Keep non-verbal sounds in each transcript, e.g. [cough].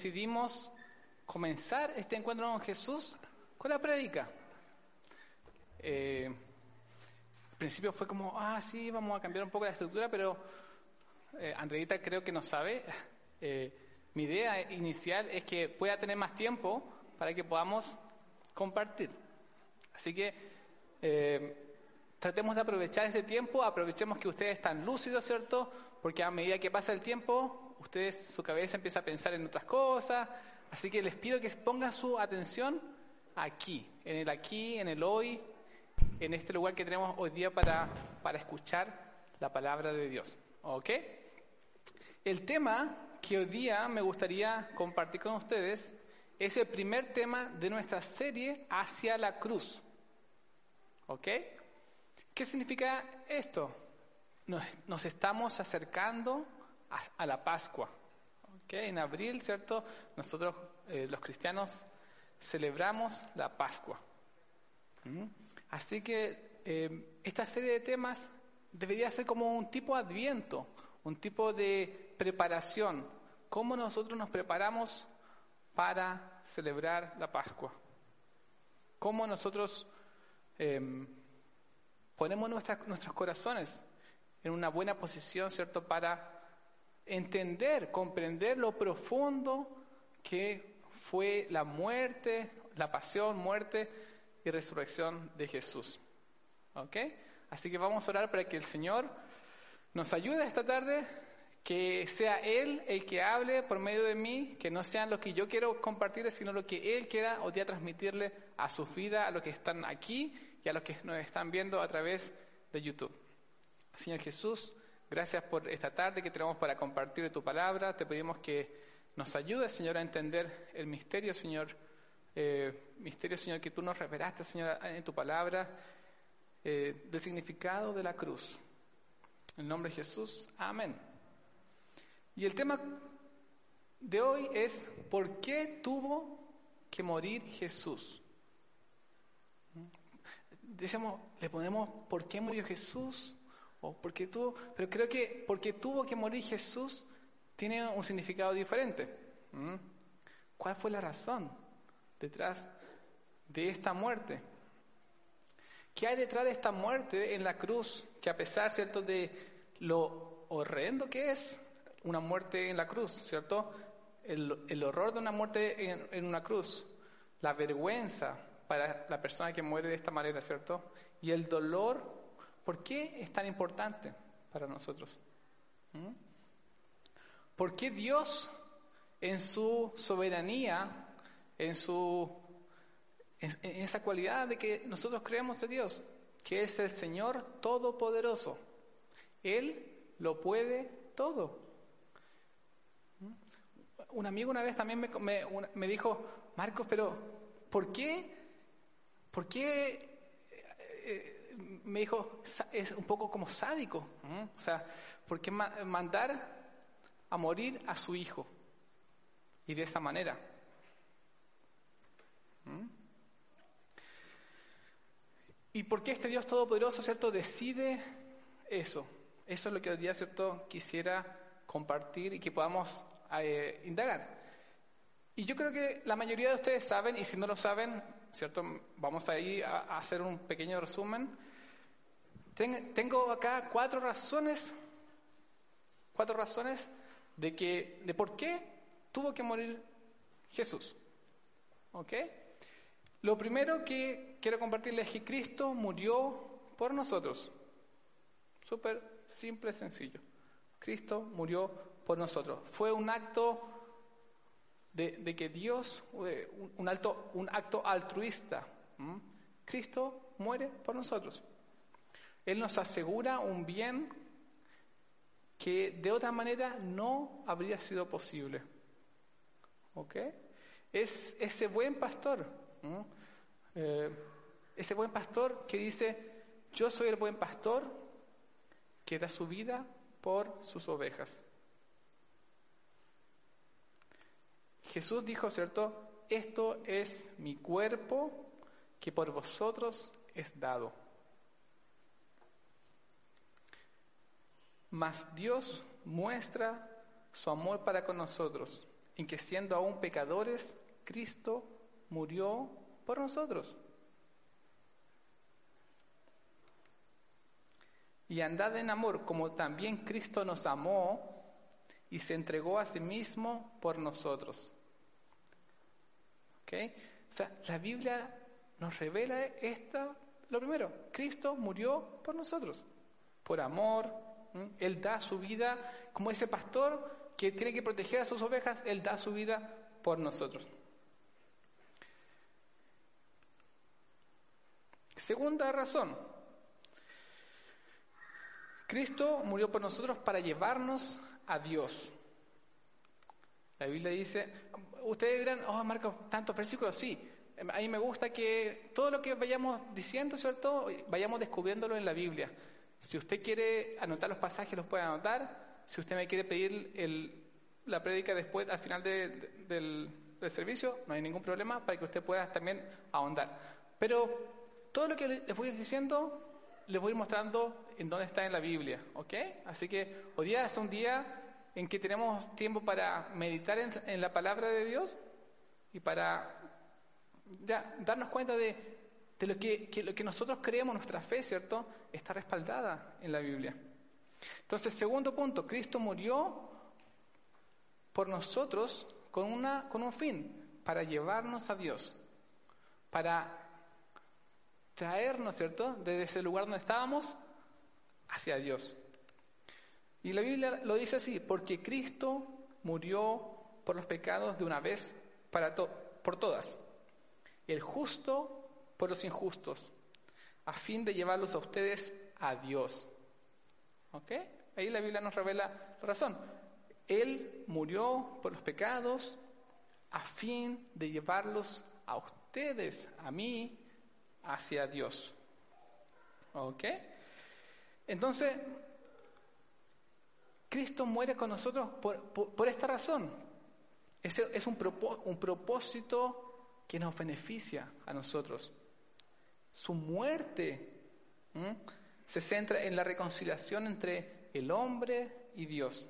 decidimos comenzar este encuentro con Jesús con la prédica. Eh, al principio fue como, ah, sí, vamos a cambiar un poco la estructura, pero eh, Andreita creo que no sabe. [laughs] Eh, mi idea inicial es que pueda tener más tiempo para que podamos compartir. Así que eh, tratemos de aprovechar este tiempo, aprovechemos que ustedes están lúcidos, ¿cierto? Porque a medida que pasa el tiempo, ustedes, su cabeza empieza a pensar en otras cosas. Así que les pido que pongan su atención aquí, en el aquí, en el hoy, en este lugar que tenemos hoy día para, para escuchar la palabra de Dios. ¿Ok? El tema que hoy día me gustaría compartir con ustedes es el primer tema de nuestra serie Hacia la Cruz. ¿Ok? ¿Qué significa esto? Nos, nos estamos acercando a, la Pascua. ¿Ok? En abril, ¿cierto? Nosotros, eh, los cristianos, celebramos la Pascua. ¿Mm? Así que eh, esta serie de temas debería ser como un tipo de adviento, un tipo de preparación. ¿Cómo nosotros nos preparamos para celebrar la Pascua? ¿Cómo nosotros eh, ponemos nuestras- nuestros corazones en una buena posición, ¿cierto? Para entender, comprender lo profundo que fue la muerte, la pasión, muerte y resurrección de Jesús. ¿Ok? Así que vamos a orar para que el Señor nos ayude esta tarde, que sea Él el que hable por medio de mí, que no sean lo que yo quiero compartirle, sino lo que Él quiera hoy día transmitirle a su vida, a los que están aquí y a los que nos están viendo a través de YouTube. Señor Jesús, gracias por esta tarde que tenemos para compartir tu palabra. Te pedimos que nos ayudes, Señor, a entender el misterio, Señor. eh, misterio, Señor, que tú nos revelaste, Señor, en tu palabra, eh, del significado de la cruz. En nombre de Jesús, amén. Y el tema de hoy es, ¿por qué tuvo que morir Jesús? Decimos, le ponemos, ¿por qué murió Jesús? O ¿por qué tuvo? Pero creo que porque tuvo que morir Jesús tiene un significado diferente. ¿Cuál fue la razón detrás de esta muerte? ¿Qué hay detrás de esta muerte en la cruz? Que a pesar, ¿cierto?, de lo horrendo que es una muerte en la cruz, ¿cierto? El, el horror de una muerte en, en una cruz, la vergüenza para la persona que muere de esta manera, ¿cierto? Y el dolor, ¿por qué es tan importante para nosotros? ¿Mm? ¿Por qué Dios en su soberanía, en su en, esa cualidad de que nosotros creemos de Dios, que es el Señor todopoderoso? Él lo puede todo. ¿Mm? Un amigo una vez también me, me- dijo, Marcos, pero ¿por qué? ¿Por qué? eh, me dijo, "sa- es un poco como sádico. O sea, ¿por qué ma- mandar a morir a su hijo? Y de esa manera. ¿Y por qué este Dios Todopoderoso, cierto, decide eso? Eso es lo que hoy día, cierto, quisiera compartir y que podamos eh, indagar. Y yo creo que la mayoría de ustedes saben, y si no lo saben, cierto, vamos ahí a hacer un pequeño resumen. Ten- tengo acá cuatro razones, cuatro razones de que, de por qué tuvo que morir Jesús. ¿Ok? Lo primero que quiero compartirles es que Cristo murió por nosotros. Súper simple, sencillo. Cristo murió por nosotros. Fue un acto de, que Dios, eh, un, acto altruista. Cristo muere por nosotros. Él nos asegura un bien que de otra manera no habría sido posible. ¿Ok? Es ese buen pastor. Eh, ese buen pastor que dice, yo soy el buen pastor que da su vida por sus ovejas. Jesús dijo, ¿cierto? Esto es mi cuerpo que por vosotros es dado. Mas Dios muestra su amor para con nosotros, en que siendo aún pecadores, Cristo murió por nosotros. Y andad en amor como también Cristo nos amó y se entregó a sí mismo por nosotros. ¿Ok? O sea, la Biblia nos revela esta, lo primero, Cristo murió por nosotros, por amor, Él da su vida como ese pastor que tiene que proteger a sus ovejas, Él da su vida por nosotros. Segunda razón, Cristo murió por nosotros para llevarnos a Dios. La Biblia dice, ustedes dirán, oh Marco, tantos versículos, sí, a mí me gusta que todo lo que vayamos diciendo, ¿cierto? Vayamos descubriéndolo en la Biblia. Si usted quiere anotar los pasajes, los puede anotar. Si usted me quiere pedir el, la prédica después, al final del, servicio, no hay ningún problema para que usted pueda también ahondar. Pero todo lo que les voy a ir diciendo, les voy a ir mostrando en dónde está en la Biblia, ¿ok? Así que hoy día es un día en que tenemos tiempo para meditar en, en la palabra de Dios y para ya darnos cuenta de, de lo, que, que, nosotros creemos, nuestra fe, ¿cierto? Está respaldada en la Biblia. Entonces, segundo punto, Cristo murió por nosotros con, una, con un fin, para llevarnos a Dios, para traernos, ¿cierto?, desde ese lugar donde estábamos hacia Dios. Y la Biblia lo dice así, porque Cristo murió por los pecados de una vez para por todas el justo por los injustos, a fin de llevarlos a ustedes a Dios. ¿Ok? Ahí la Biblia nos revela la razón. Él murió por los pecados a fin de llevarlos a ustedes, a mí, hacia Dios. ¿Ok? Entonces, Cristo muere con nosotros por, esta razón. Ese es un, un propósito que nos beneficia a nosotros. Su muerte se centra en la reconciliación entre el hombre y Dios.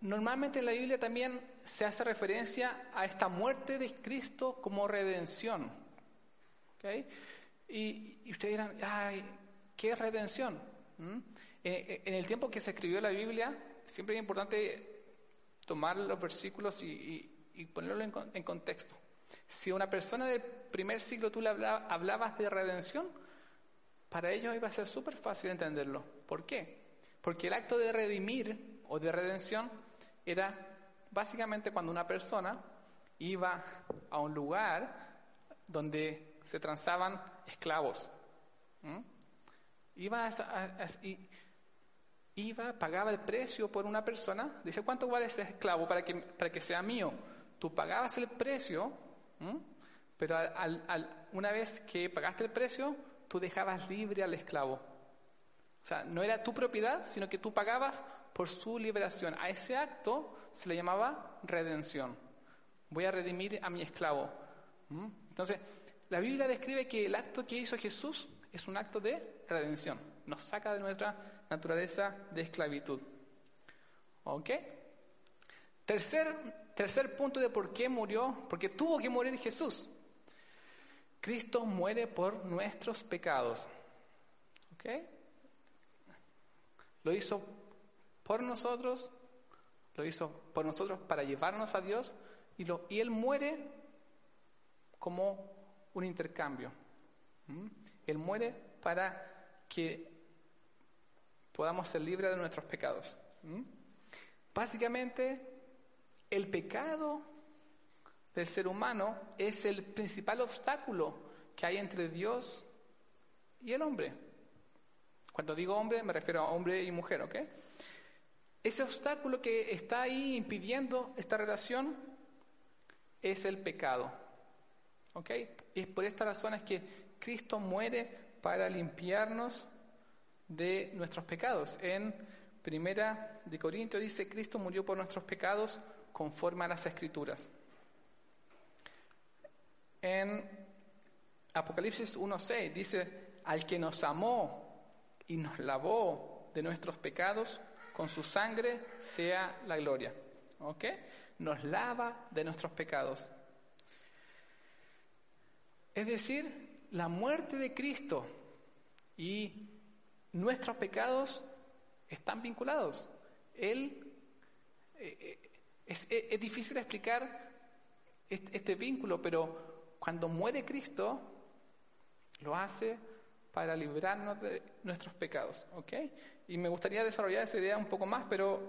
Normalmente en la Biblia también se hace referencia a esta muerte de Cristo como redención. Y, ustedes dirán, ay, ¿qué es redención? En, el tiempo que se escribió la Biblia, siempre es importante tomar los versículos y, y ponerlo en, contexto. Si una persona primer siglo tú le hablabas de redención, para ellos iba a ser súper fácil entenderlo. ¿Por qué? Porque el acto de redimir o de redención era básicamente cuando una persona iba a un lugar donde se transaban esclavos. Iba, a, iba, pagaba el precio por una persona. Dice, ¿cuánto vale ese esclavo para que, para que sea mío? tú pagabas el precio, pero una vez que pagaste el precio, tú dejabas libre al esclavo. O sea, no era tu propiedad, sino que tú pagabas por su liberación. A ese acto se le llamaba redención. Voy a redimir a mi esclavo. Entonces, la Biblia describe que el acto que hizo Jesús es un acto de redención. Nos saca de nuestra naturaleza de esclavitud. ¿Ok? Tercer Tercer punto de por qué murió, porque tuvo que morir Jesús. Cristo muere por nuestros pecados. ¿Ok? Lo hizo por nosotros, lo hizo por nosotros para llevarnos a Dios y, Él muere como un intercambio. ¿Mm? Él muere para que podamos ser libres de nuestros pecados. ¿Mm? Básicamente, el pecado del ser humano es el principal obstáculo que hay entre Dios y el hombre. Cuando digo hombre me refiero a hombre y mujer, ¿ok? Ese obstáculo que está ahí impidiendo esta relación es el pecado. ¿Ok? Y es por esta razón es que Cristo muere para limpiarnos de nuestros pecados. En Primera de Corintios dice, Cristo murió por nuestros pecados conforme a las Escrituras. En Apocalipsis 1.6 dice, al que nos amó y nos lavó de nuestros pecados, con su sangre sea la gloria. ¿Ok? Nos lava de nuestros pecados. Es decir, la muerte de Cristo y nuestros pecados están vinculados. Él, eh, eh, es, difícil explicar este vínculo, pero cuando muere Cristo, lo hace para librarnos de nuestros pecados, ¿ok? Y me gustaría desarrollar esa idea un poco más, pero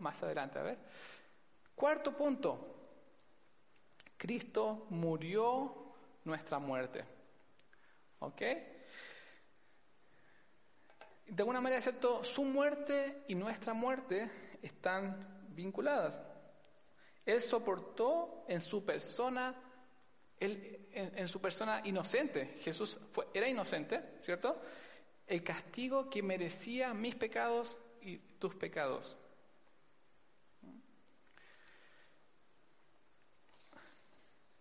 más adelante, a ver. Cuarto punto, Cristo murió nuestra muerte, ¿ok? De alguna manera, ¿cierto? Su muerte y nuestra muerte están vinculadas. Él soportó en su persona él, en, su persona inocente, Jesús era inocente, ¿cierto? El castigo que merecía mis pecados y tus pecados.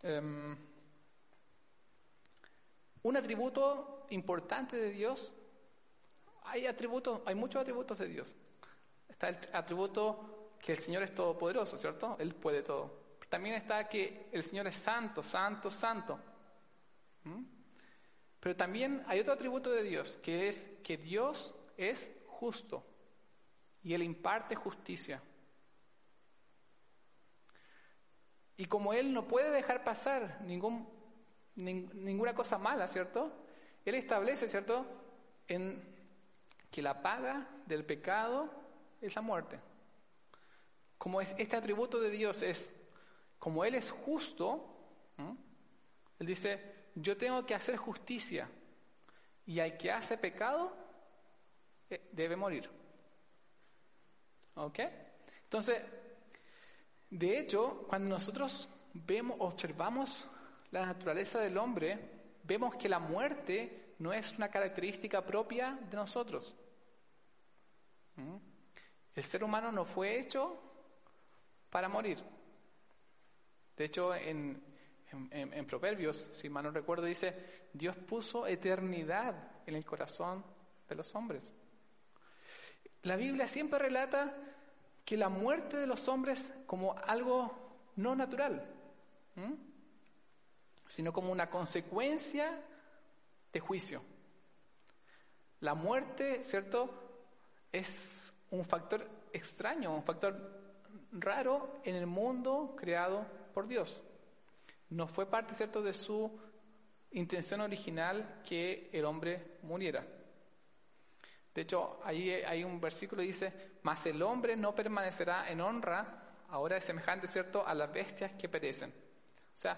Um, un atributo importante de Dios, hay atributos, hay muchos atributos de Dios. Está el atributo que el Señor es todopoderoso, ¿cierto? Él puede todo. También está que el Señor es santo, santo, santo. ¿Mm? Pero también hay otro atributo de Dios, que es que Dios es justo y Él imparte justicia. Y como Él no puede dejar pasar ningún, ninguna cosa mala, ¿cierto? Él establece, ¿cierto?, en que la paga del pecado es la muerte. Como es, este atributo de Dios es como Él es justo, Él dice, yo tengo que hacer justicia y al que hace pecado eh, debe morir. ¿Ok? Entonces, de hecho, cuando nosotros vemos, observamos la naturaleza del hombre, vemos que la muerte no es una característica propia de nosotros. El ser humano no fue hecho para morir. De hecho, en, Proverbios, si mal no recuerdo, dice, Dios puso eternidad en el corazón de los hombres. La Biblia siempre relata que la muerte de los hombres como algo no natural, sino como una consecuencia de juicio. La muerte, ¿cierto? Es un factor extraño, un factor raro en el mundo creado por Dios. No fue parte, ¿cierto?, de su intención original que el hombre muriera. De hecho, ahí hay un versículo que dice, mas el hombre no permanecerá en honra, ahora es semejante, ¿cierto?, a las bestias que perecen. O sea,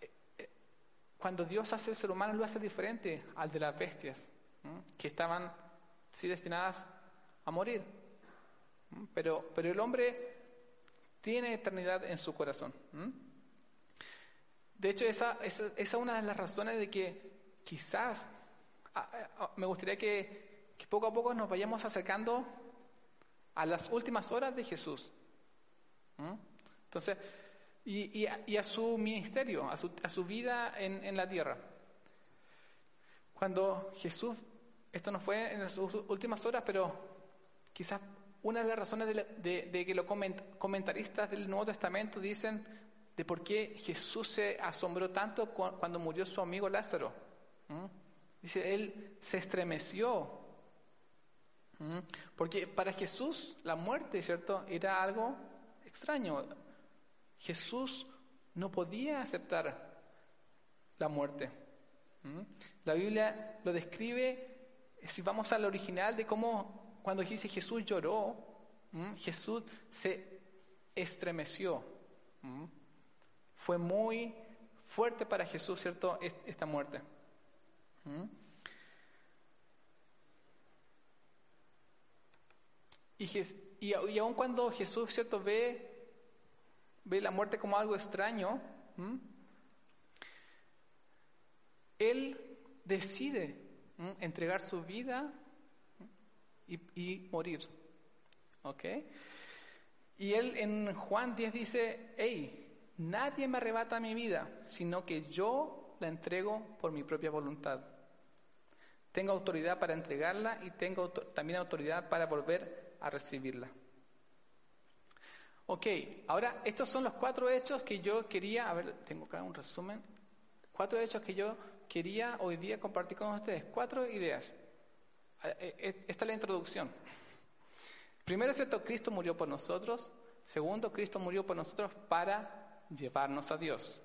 eh, eh, cuando Dios hace el ser humano lo hace diferente al de las bestias, que estaban sí destinadas a morir. Pero, pero el hombre tiene eternidad en su corazón. De hecho, esa, es una de las razones de que quizás me gustaría que, poco a poco nos vayamos acercando a las últimas horas de Jesús. Entonces, y, a, su ministerio, a su, vida en, en, la tierra. Cuando Jesús, esto no fue en sus últimas horas, pero quizás una de las razones de, que los comentaristas del Nuevo Testamento dicen de por qué Jesús se asombró tanto cuando murió su amigo Lázaro. Dice, él se estremeció. Porque para Jesús la muerte, ¿cierto? Era algo extraño. Jesús no podía aceptar la muerte. La Biblia lo describe, si vamos al original, de cómo cuando dice Jesús lloró. Jesús se estremeció. Fue muy fuerte para Jesús, ¿cierto? Esta muerte. Y, y, y, aun cuando Jesús, ¿cierto?, ve, ve la muerte como algo extraño. Él decide entregar su vida y, y morir. ¿Ok? Y él en Juan 10 dice, hey, nadie me arrebata mi vida, sino que yo la entrego por mi propia voluntad. Tengo autoridad para entregarla y tengo también autoridad para volver a recibirla. Ok, ahora estos son los cuatro hechos que yo quería, a ver, tengo acá un resumen, cuatro hechos que yo quería hoy día compartir con ustedes, cuatro ideas. Eh, eh, Esta es la introducción. Primero, cierto, Cristo murió por nosotros. Segundo, Cristo murió por nosotros para llevarnos a Dios.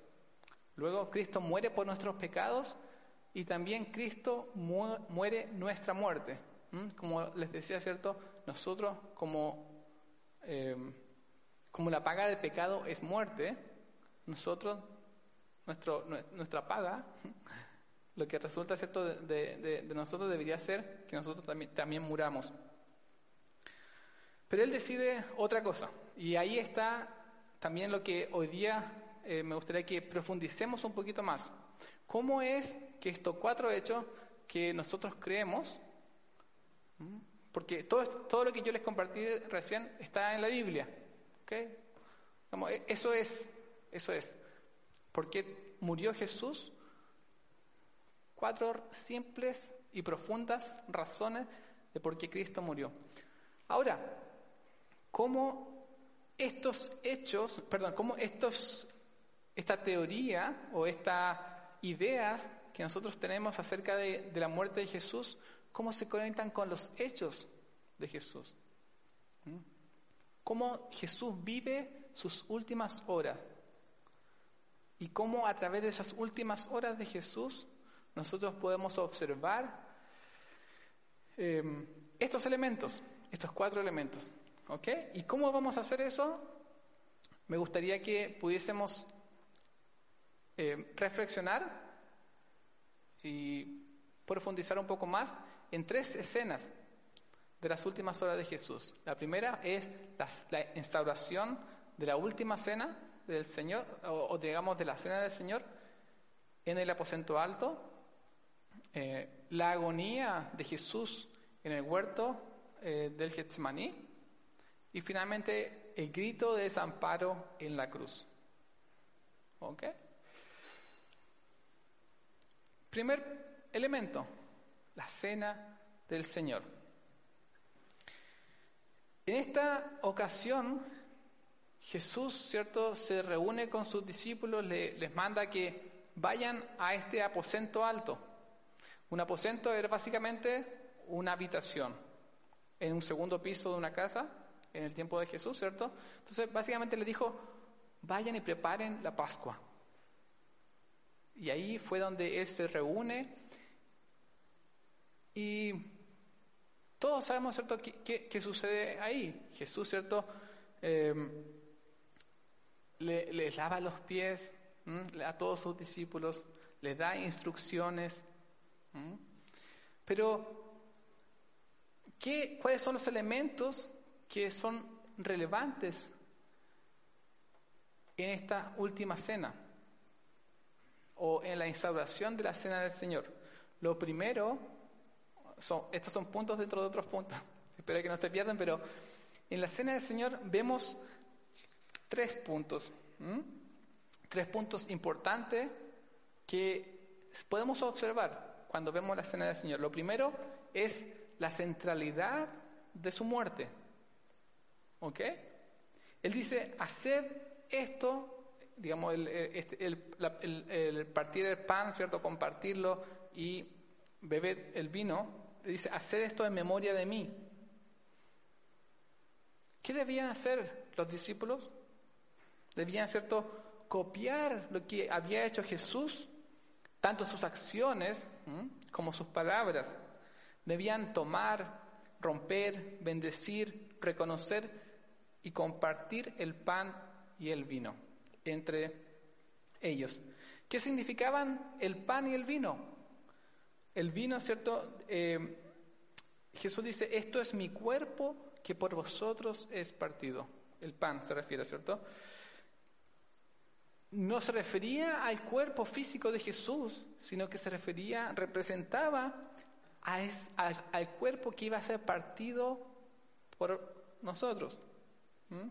Luego, Cristo muere por nuestros pecados y también Cristo mu- muere nuestra muerte. ¿Mm? Como les decía, ¿cierto? Nosotros como, eh, como la paga del pecado es muerte, nosotros, nuestra paga, lo que resulta, ¿cierto? De, de- de- nosotros debería ser que nosotros también, también muramos. Pero él decide otra cosa. Y ahí está también lo que hoy día eh, me gustaría que profundicemos un poquito más. ¿Cómo es que estos cuatro hechos que nosotros creemos, porque todo, todo lo que yo les compartí recién está en la Biblia, ¿ok? Como, eh, eso es, eso es. ¿Por qué murió Jesús? Cuatro simples y profundas razones de por qué Cristo murió. Ahora, cómo estos hechos, perdón, cómo estos, esta teoría o estas ideas que nosotros tenemos acerca de, de la muerte de Jesús, cómo se conectan con los hechos de Jesús. ¿Mm? Cómo Jesús vive sus últimas horas y cómo a través de esas últimas horas de Jesús nosotros podemos observar eh, estos elementos, estos cuatro elementos. ¿Ok? ¿Y cómo vamos a hacer eso? Me gustaría que pudiésemos eh, reflexionar y profundizar un poco más en tres escenas de las últimas horas de Jesús. La primera es la, instauración de la última cena del Señor, o digamos de la cena del Señor, en el aposento alto, eh, la agonía de Jesús en el huerto eh, del Getsemaní y finalmente el grito de desamparo en la cruz. ¿Ok? Primer elemento, la cena del Señor. En esta ocasión, Jesús, ¿cierto?, se reúne con sus discípulos, le- les manda que vayan a este aposento alto. Un aposento era básicamente una habitación en un segundo piso de una casa en el tiempo de Jesús, ¿cierto? Entonces, básicamente le dijo, vayan y preparen la Pascua. Y ahí fue donde él se reúne y todos sabemos, ¿cierto?, qué, sucede ahí. Jesús, ¿cierto?, Eh, le, lava los pies a todos sus discípulos, les da instrucciones. Pero, ¿qué, ¿cuáles son los elementos que son relevantes en esta última cena? O en la instauración de la cena del Señor. Lo primero, son, estos son puntos dentro de otros puntos, [laughs] espero que no se pierdan, pero en la cena del Señor vemos tres puntos, tres puntos importantes que podemos observar cuando vemos la cena del Señor. Lo primero es la centralidad de su muerte. ¿Ok? Él dice, haced esto, digamos, el, el- este- el partir el pan, ¿cierto? Compartirlo y beber el vino. Dice, haced esto en memoria de mí. ¿Qué debían hacer los discípulos? Debían, ¿cierto?, copiar lo que había hecho Jesús, tanto sus acciones como sus palabras. Debían tomar, romper, bendecir, reconocer y compartir el pan y el vino entre ellos. ¿Qué significaban el pan y el vino? El vino, ¿cierto? Eh, Jesús dice, esto es mi cuerpo que por vosotros es partido. El pan se refiere, ¿cierto? No se refería al cuerpo físico de Jesús, sino que se refería, representaba al, cuerpo que iba a ser partido por nosotros. ¿Mm?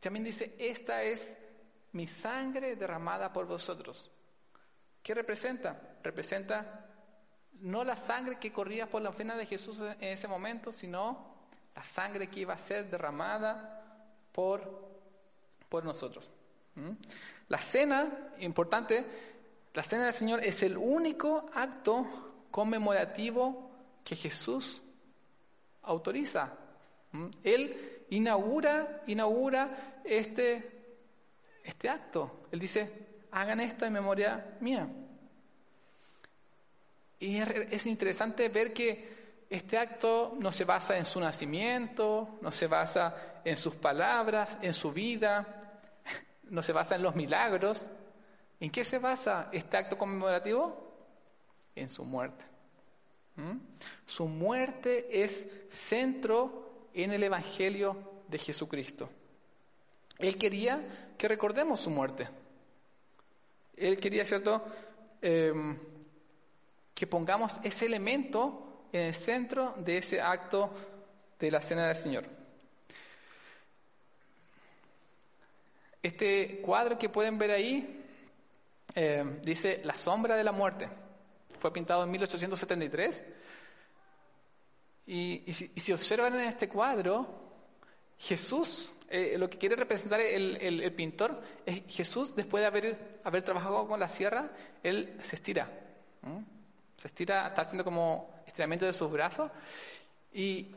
También dice, esta es mi sangre derramada por vosotros. ¿Qué representa? Representa no la sangre que corría por la ofrenda de Jesús en ese momento, sino la sangre que iba a ser derramada por, por nosotros. ¿Mm? La cena, importante, la cena del Señor es el único acto conmemorativo que Jesús autoriza. ¿Mm? Él inaugura, inaugura este, este acto. Él dice, hagan esto en memoria mía. Y es, es interesante ver que este acto no se basa en su nacimiento, no se basa en sus palabras, en su vida, no se basa en los milagros. ¿En qué se basa este acto conmemorativo? En su muerte. ¿Mm? Su muerte es centro en el Evangelio de Jesucristo. Él quería que recordemos su muerte. Él quería, ¿cierto?, Em, que pongamos ese elemento en el centro de ese acto de la cena del Señor. Este cuadro que pueden ver ahí eh, dice La sombra de la muerte. Fue pintado en 1873. Y, y si, y si observan en este cuadro, Jesús, eh, lo que quiere representar el, el- el pintor es Jesús, después de haber, haber trabajado con la sierra, él se estira. ¿m? Se estira, está haciendo como estiramiento de sus brazos. Y,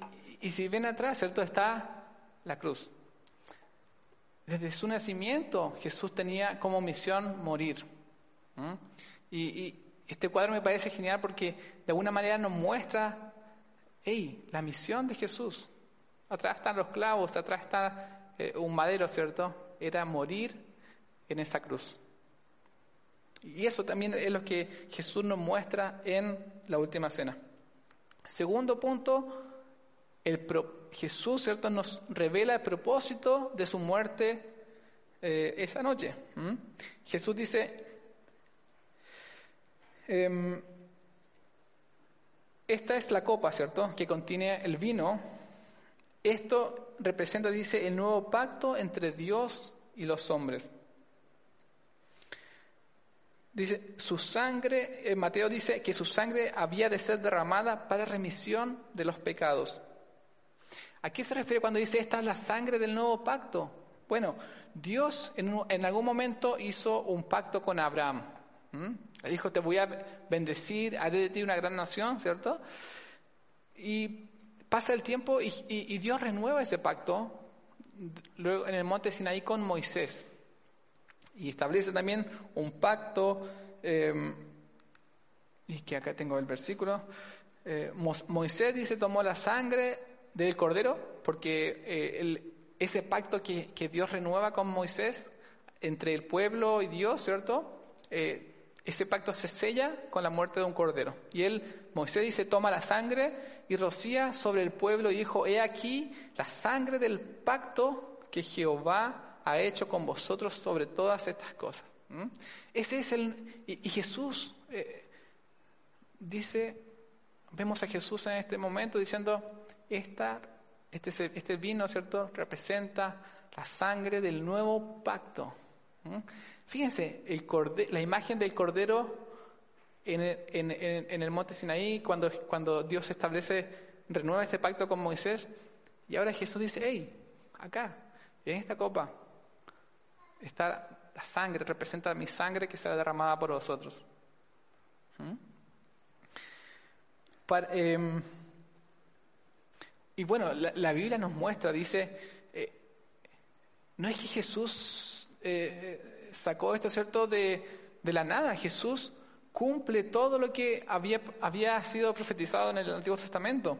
y si ven atrás, ¿cierto? Está la cruz. Desde su nacimiento Jesús tenía como misión morir. Y, y este cuadro me parece genial porque de alguna manera nos muestra, hey, la misión de Jesús. Atrás están los clavos, atrás está eh, un madero, ¿cierto? Era morir en esa cruz. Y eso también es lo que Jesús nos muestra en la última cena. Segundo punto, el Jesús, ¿cierto?, nos revela el propósito de su muerte eh, esa noche. Jesús dice, em, esta es la copa, ¿cierto?, que contiene el vino. Esto representa, dice, el nuevo pacto entre Dios y los hombres. Dice, su sangre, eh, Mateo dice que su sangre había de ser derramada para remisión de los pecados. ¿A qué se refiere cuando dice esta es la sangre del nuevo pacto? Bueno, Dios en, algún momento hizo un pacto con Abraham. Le dijo, te voy a bendecir, haré de ti una gran nación, ¿cierto? Y pasa el tiempo y, Dios renueva ese pacto luego en el monte Sinaí con Moisés. Y establece también un pacto, eh, y que acá tengo el versículo. eh, Moisés dice, tomó la sangre del cordero, porque eh, ese pacto que, Dios renueva con Moisés entre el pueblo y Dios, ¿cierto? Eh, ese pacto se sella con la muerte de un cordero. Y él, Moisés dice, toma la sangre y rocía sobre el pueblo y dijo, he aquí la sangre del pacto que Jehová ha hecho con vosotros sobre todas estas cosas. ¿Mm? Ese es el... Y, y Jesús eh, dice, vemos a Jesús en este momento diciendo, esta, este, este vino, ¿cierto?, representa la sangre del nuevo pacto. Fíjense, la imagen del cordero en el, monte Sinaí, cuando, cuando Dios establece, renueva este pacto con Moisés, y ahora Jesús dice, hey, acá, en esta copa, está la sangre, representa mi sangre que será derramada por vosotros. Para- em, y bueno, la, Biblia nos muestra, dice, eh, no es que Jesús eh, eh, sacó esto, ¿cierto?, de, de la nada. Jesús cumple todo lo que había, había sido profetizado en el Antiguo Testamento.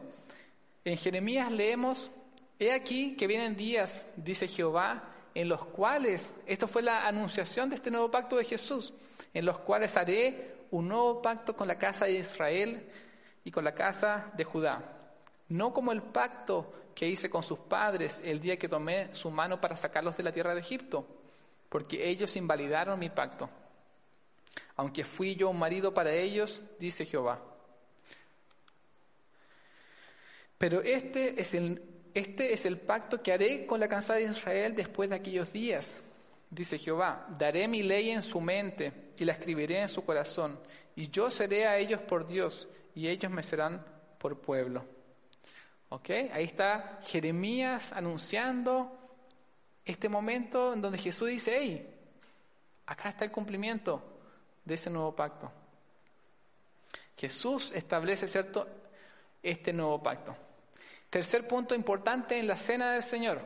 En Jeremías leemos, he aquí que vienen días, dice Jehová, en los cuales, esto fue la anunciación de este nuevo pacto de Jesús, en los cuales haré un nuevo pacto con la casa de Israel y con la casa de Judá. No como el pacto que hice con sus padres el día que tomé su mano para sacarlos de la tierra de Egipto, porque ellos invalidaron mi pacto. Aunque fui yo un marido para ellos, dice Jehová. Pero este es el, este es el pacto que haré con la casa de Israel después de aquellos días, dice Jehová. Daré mi ley en su mente y la escribiré en su corazón, y yo seré a ellos por Dios, y ellos me serán por pueblo. ¿Ok? Ahí está Jeremías anunciando este momento en donde Jesús dice, hey, acá está el cumplimiento de ese nuevo pacto. Jesús establece, ¿cierto?, este nuevo pacto. Tercer punto importante en la cena del Señor,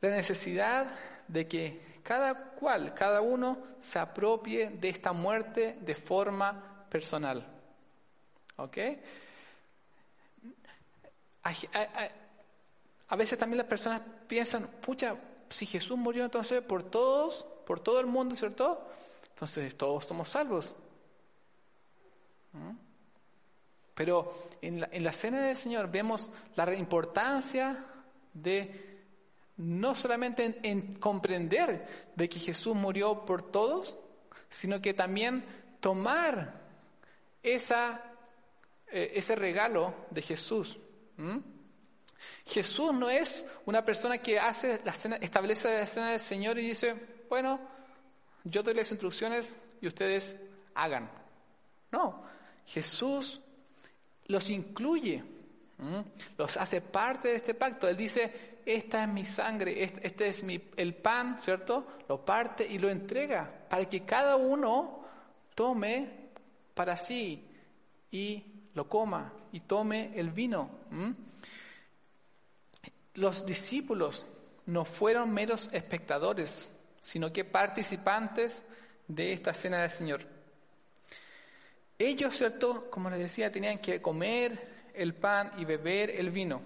la necesidad de que cada cual, cada uno se apropie de esta muerte de forma personal. ¿Ok? A veces también las personas piensan, pucha, si Jesús murió entonces por todos, por todo el mundo, ¿cierto? Entonces todos somos salvos. ¿Mm? Pero en la, en cena del Señor vemos la importancia de no solamente en, comprender de que Jesús murió por todos, sino que también tomar eh, ese regalo de Jesús. Jesús no es una persona que hace la cena, establece la cena del Señor y dice, bueno, yo doy las instrucciones y ustedes hagan. No, Jesús los incluye, los hace parte de este pacto. Él dice, esta es mi sangre, este, es mi, el pan, ¿cierto? Lo parte y lo entrega para que cada uno tome para sí y lo coma y tome el vino. Los discípulos no fueron meros espectadores, sino que participantes de esta cena del Señor. Ellos, ¿cierto? Como les decía, tenían que comer el pan y beber el vino.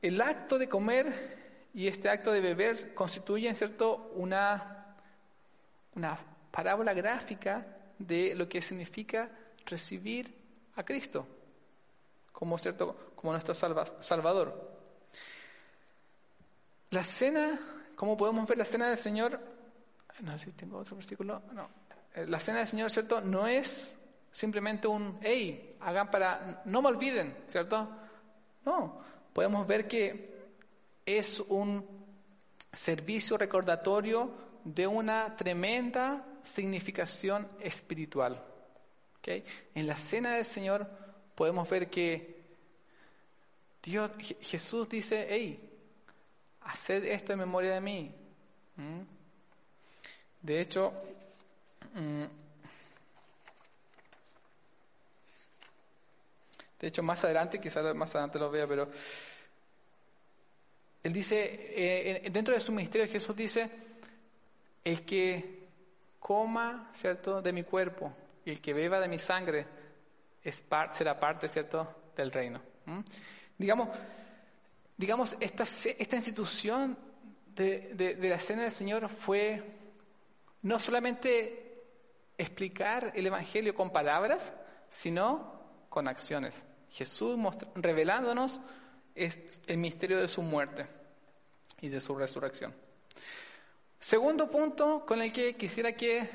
El acto de comer y este acto de beber constituyen, ¿cierto?, una, una parábola gráfica de lo que significa recibir a Cristo como, ¿cierto? como nuestro Salvador. La cena, ¿cómo podemos ver la cena del Señor? No sé si tengo otro versículo. No. Eh, la cena del Señor, ¿cierto? No es simplemente un, hey, hagan para, no me olviden, ¿cierto? No, podemos ver que es un servicio recordatorio de una tremenda significación espiritual. En la cena del Señor podemos ver que Dios, Jesús dice, hey, haced esto en memoria de mí. De hecho, mm, de hecho más adelante, quizás más adelante lo vea, pero él dice, eh, dentro de su ministerio Jesús dice, el que coma, ¿cierto?, de mi cuerpo y el que beba de mi sangre es será parte, ¿cierto?, del reino. Digamos, digamos esta, esta institución de, de, la cena del Señor fue no solamente explicar el Evangelio con palabras, sino con acciones. Jesús revelándonos el misterio de su muerte y de su resurrección. Segundo punto con el que quisiera que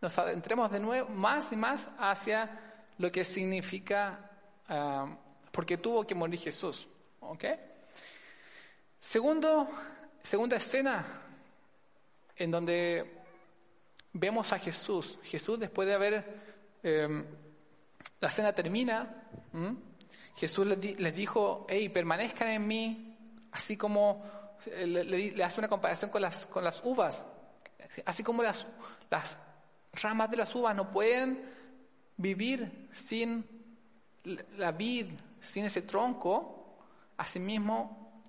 nos adentremos de nuevo más y más hacia lo que significa, uh, porque tuvo que morir Jesús. ¿Ok? Segundo, segunda escena en donde vemos a Jesús. Jesús después de haber, em, la cena termina, Jesús les, dijo, hey, permanezcan en mí, así como le, hace una comparación con las, con las uvas, así como las, las ramas de las uvas no pueden vivir sin la vid, sin ese tronco, asimismo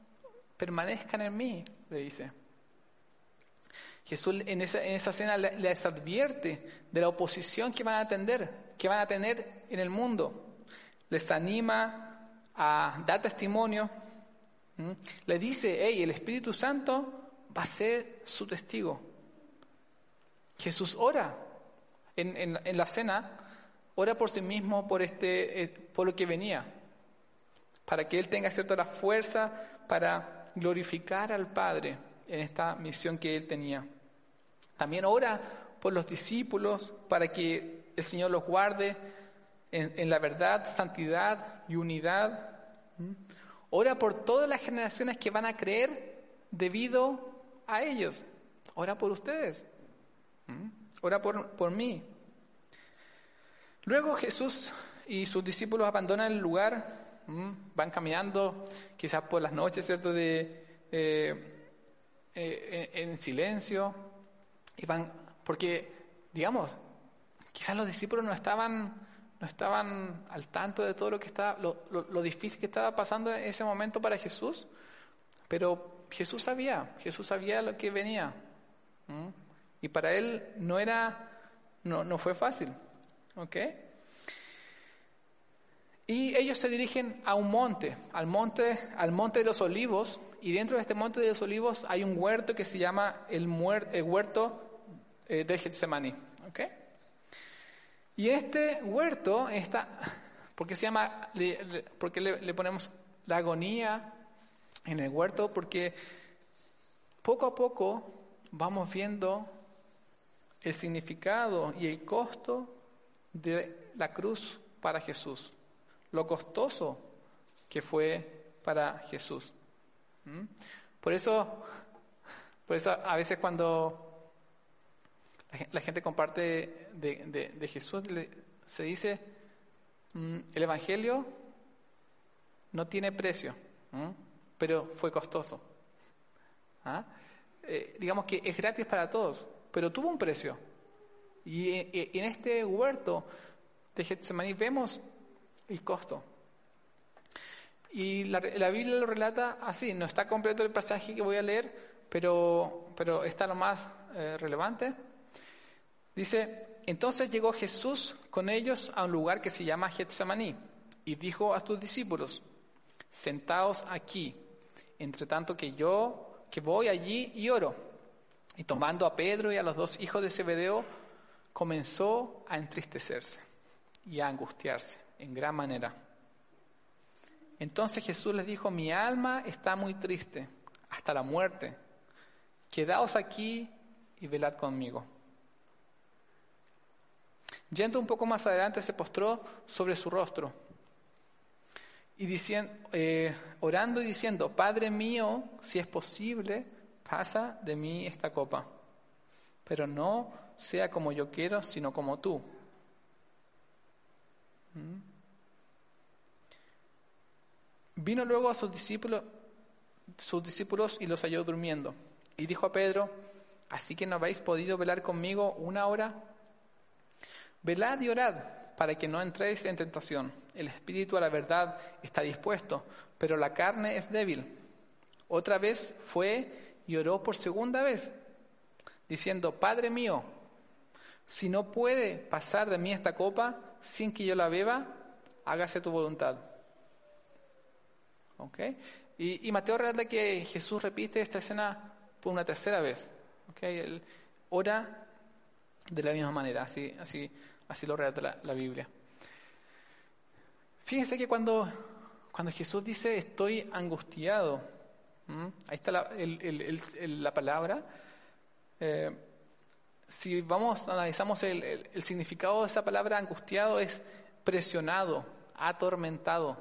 permanezcan en mí, le dice. Jesús en esa, en esa cena les advierte de la oposición que van a atender, que van a tener en el mundo. Les anima a dar testimonio. Le dice, hey, el Espíritu Santo va a ser su testigo. Jesús ora en, la cena ora por sí mismo, por, este, eh, por lo que venía. para que Él tenga cierta la fuerza para glorificar al Padre en esta misión que Él tenía. También ora por los discípulos para que el Señor los guarde en, en la verdad, santidad y unidad. ¿Mm? Ora por todas las generaciones que van a creer debido a ellos. Ora por ustedes. ¿Mm? Ora por, por mí. Luego Jesús y sus discípulos abandonan el lugar, ¿m? van caminando quizás por las noches, ¿cierto? De, eh, eh, en, en silencio, y porque, digamos, quizás los discípulos no estaban, no estaban al tanto de todo lo que estaba, lo, lo- difícil que estaba pasando en ese momento para Jesús, pero Jesús sabía, Jesús sabía lo que venía, y para él no era, no, no fue fácil, ¿ok? Y ellos se dirigen a un monte, al monte, al monte de los olivos, y dentro de este monte de los olivos hay un huerto que se llama el, muer- el huerto eh, de Getsemaní. ¿ok? Y este huerto está, ¿por qué se llama, le, le- por qué le, le ponemos la agonía en el huerto? Porque poco a poco vamos viendo el significado y el costo de la cruz para Jesús, lo costoso que fue para Jesús. ¿Mm? Por eso, por eso a veces cuando la gen- la gente comparte de, Jesús, se dice, mm, el Evangelio no tiene precio, pero fue costoso. ¿Ah? Eh, digamos que es gratis para todos, pero tuvo un precio. Y eh, eh, en este huerto de Getsemaní vemos el costo. Y la, Biblia lo relata así, no está completo el pasaje que voy a leer, pero, está lo más relevante. Dice, entonces llegó Jesús con ellos a un lugar que se llama Getsemaní y dijo a sus discípulos, sentaos aquí, entre tanto que yo, que voy allí y oro. Y tomando a Pedro y a los dos hijos de Zebedeo, comenzó a entristecerse y a angustiarse en gran manera. Entonces Jesús les dijo, mi alma está muy triste hasta la muerte. Quedaos aquí y velad conmigo. Yendo un poco más adelante, se postró sobre su rostro y diciendo, eh, orando y diciendo, Padre mío, si es posible, pasa de mí esta copa, pero no sea como yo quiero, sino como tú. ¿Mm? Vino luego a sus discípulos, sus discípulos y los halló durmiendo. Y dijo a Pedro, ¿así que no habéis podido velar conmigo una hora? Velad y orad para que no entréis en tentación. El espíritu a la verdad está dispuesto, pero la carne es débil. Otra vez fue y oró por segunda vez, diciendo, Padre mío, si no puede pasar de mí esta copa sin que yo la beba, hágase tu voluntad. ¿Ok? Y, Mateo relata que Jesús repite esta escena por una tercera vez. ¿Ok? Él ora de la misma manera, así, así, así lo relata la, Biblia. Fíjense que cuando, cuando Jesús dice estoy angustiado, ahí está la, la palabra. Eh, si vamos, analizamos el, significado de esa palabra angustiado es presionado, atormentado.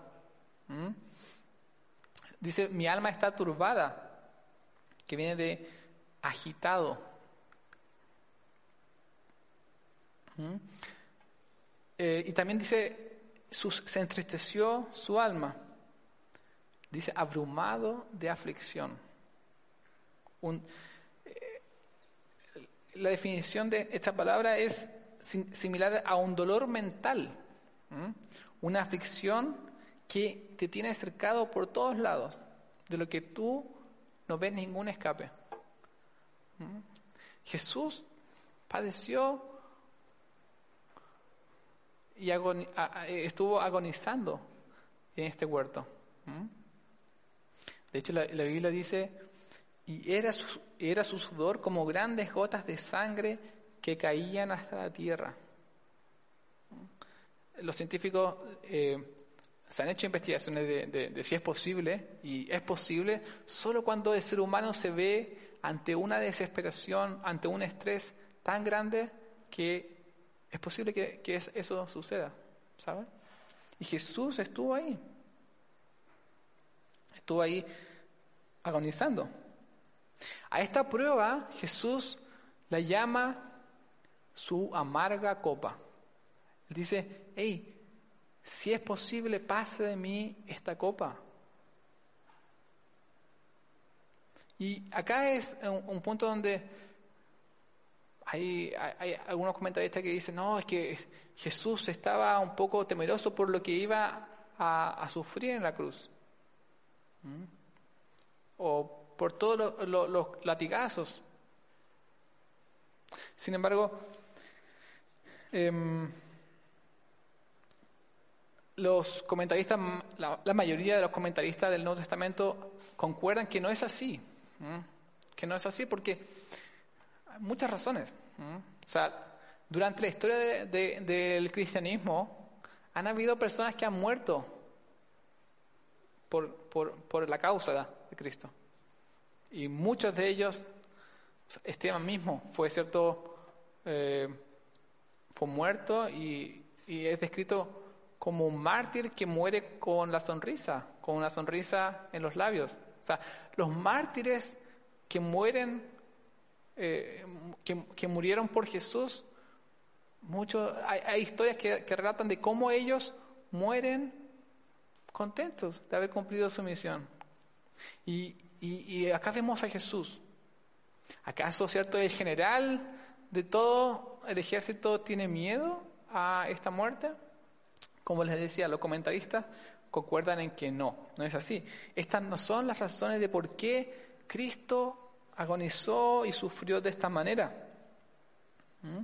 Dice, mi alma está turbada, que viene de agitado. Eh, y también dice, se entristeció su alma. Dice, abrumado de aflicción. Eh, la definición de esta palabra es sim- similar a un dolor mental, una aflicción que te tiene cercado por todos lados, de lo que tú no ves ningún escape. Jesús padeció y estuvo agonizando en este huerto. De hecho, la, la Biblia dice, y era su, era su sudor como grandes gotas de sangre que caían hasta la tierra. Los científicos eh, se han hecho investigaciones de- de si es posible, y es posible solo cuando el ser humano se ve ante una desesperación, ante un estrés tan grande que es posible que, que es- eso suceda, ¿sabe? Y Jesús estuvo ahí, estuvo ahí agonizando. A esta prueba Jesús la llama su amarga copa. Él dice, hey, si es posible, pase de mí esta copa. Y acá es un punto donde hay, algunos comentaristas que dicen, no, es que Jesús estaba un poco temeroso por lo que iba a, sufrir en la cruz. O por todos lo- lo- los latigazos. Sin embargo, em, los comentaristas, la, mayoría de los comentaristas del Nuevo Testamento concuerdan que no es así. Que no es así porque muchas razones. O sea, durante la historia de- de- del cristianismo han habido personas que han muerto por, por, por la causa de Cristo. Y muchos de ellos, Esteban mismo fue cierto, eh, fue muerto y, y es descrito como un mártir que muere con la sonrisa, con una sonrisa en los labios. O sea, los mártires que mueren, eh, que, que murieron por Jesús, muchos, hay, hay historias que, que relatan de cómo ellos mueren contentos de haber cumplido su misión. Y, acá vemos a Jesús. ¿Acaso, cierto, el general de todo el ejército tiene miedo a esta muerte? Como les decía, los comentaristas concuerdan en que no, no es así. Estas no son las razones de por qué Cristo agonizó y sufrió de esta manera. ¿Mm?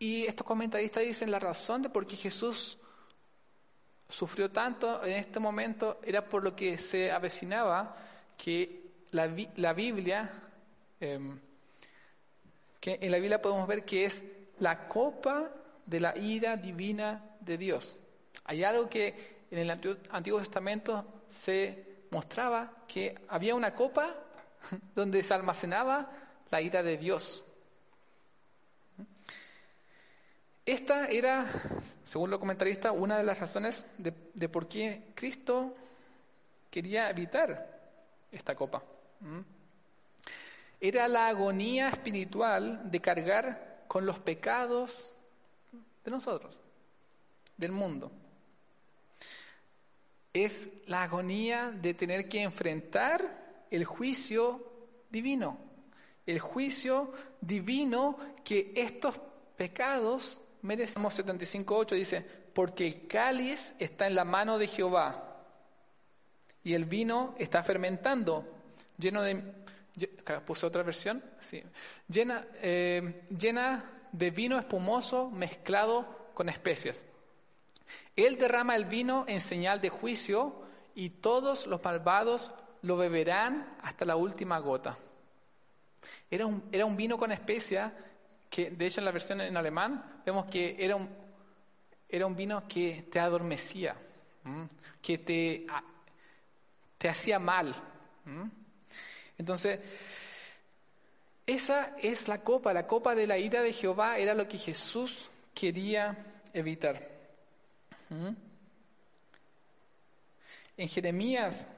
Y estos comentaristas dicen la razón de por qué Jesús sufrió tanto en este momento era por lo que se avecinaba que la, la Biblia, em, que en la Biblia podemos ver que es la copa de la ira divina de Dios. Hay algo que en el Antiguo Testamento se mostraba que había una copa [laughs] donde se almacenaba la ira de Dios. Esta era, según los comentaristas, una de las razones de, de por qué Cristo quería evitar esta copa. ¿Mm? Era la agonía espiritual de cargar con los pecados de nosotros, del mundo. Es la agonía de tener que enfrentar el juicio divino, el juicio divino que estos pecados merecemos. 75.8 dice, porque el cáliz está en la mano de Jehová y el vino está fermentando, lleno de... puse otra versión, sí, llena, eh, llena de vino espumoso mezclado con especias. Él derrama el vino en señal de juicio y todos los malvados lo beberán hasta la última gota. Era un, era un vino con especia que, de hecho, en la versión en alemán vemos que era un, era un vino que te adormecía, que te, te hacía mal. Entonces, esa es la copa, la copa de la ira de Jehová era lo que Jesús quería evitar. ¿M? En Jeremías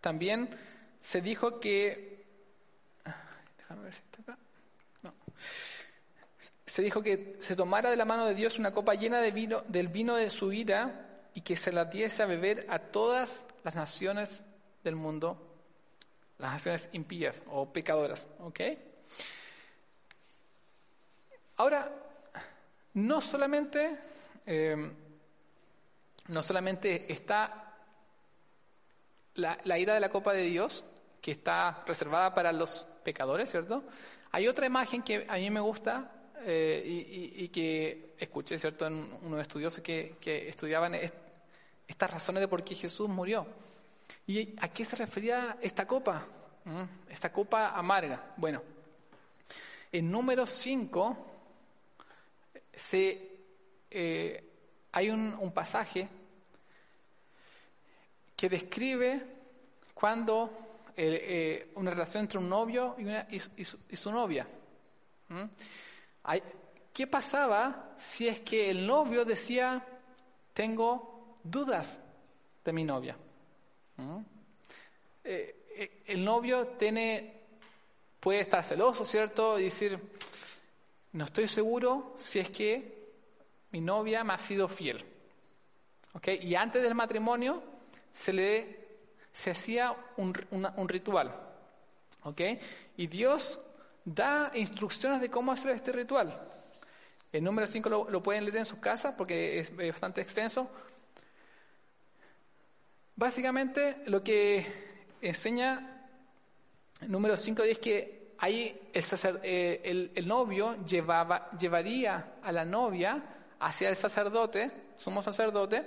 también se dijo que. No. Se dijo que se tomara de la mano de Dios una copa llena del vino de su ira y que se la diese a beber a todas las naciones del mundo, las naciones impías o pecadoras. ¿Ok? Ahora, no solamente, eh, no solamente está la, la ira de la copa de Dios, que está reservada para los pecadores, ¿cierto? Hay otra imagen que a mí me gusta eh, y, que escuché, ¿cierto?, en unos estudiosos que, que estudiaban est- estas razones de por qué Jesús murió. ¿Y a qué se refería esta copa? ¿Mm? Esta copa amarga. Bueno, en número 5 se, eh, hay un, pasaje que describe cuando eh, eh, una relación entre un novio y, su- novia. ¿Qué pasaba si es que el novio decía, tengo dudas de mi novia? El novio tiene, puede estar celoso, ¿cierto? Y decir, no estoy seguro si es que mi novia me ha sido fiel. ¿Ok? Y antes del matrimonio se le se hacía un, un ritual. Y Dios da instrucciones de cómo hacer este ritual. El número 5 lo, pueden leer en sus casas porque es bastante extenso. Básicamente lo que enseña el número 5 es que ahí el, sacer- eh, el, el novio llevaba, llevaría a la novia hacia el sacerdote, sumo sacerdote,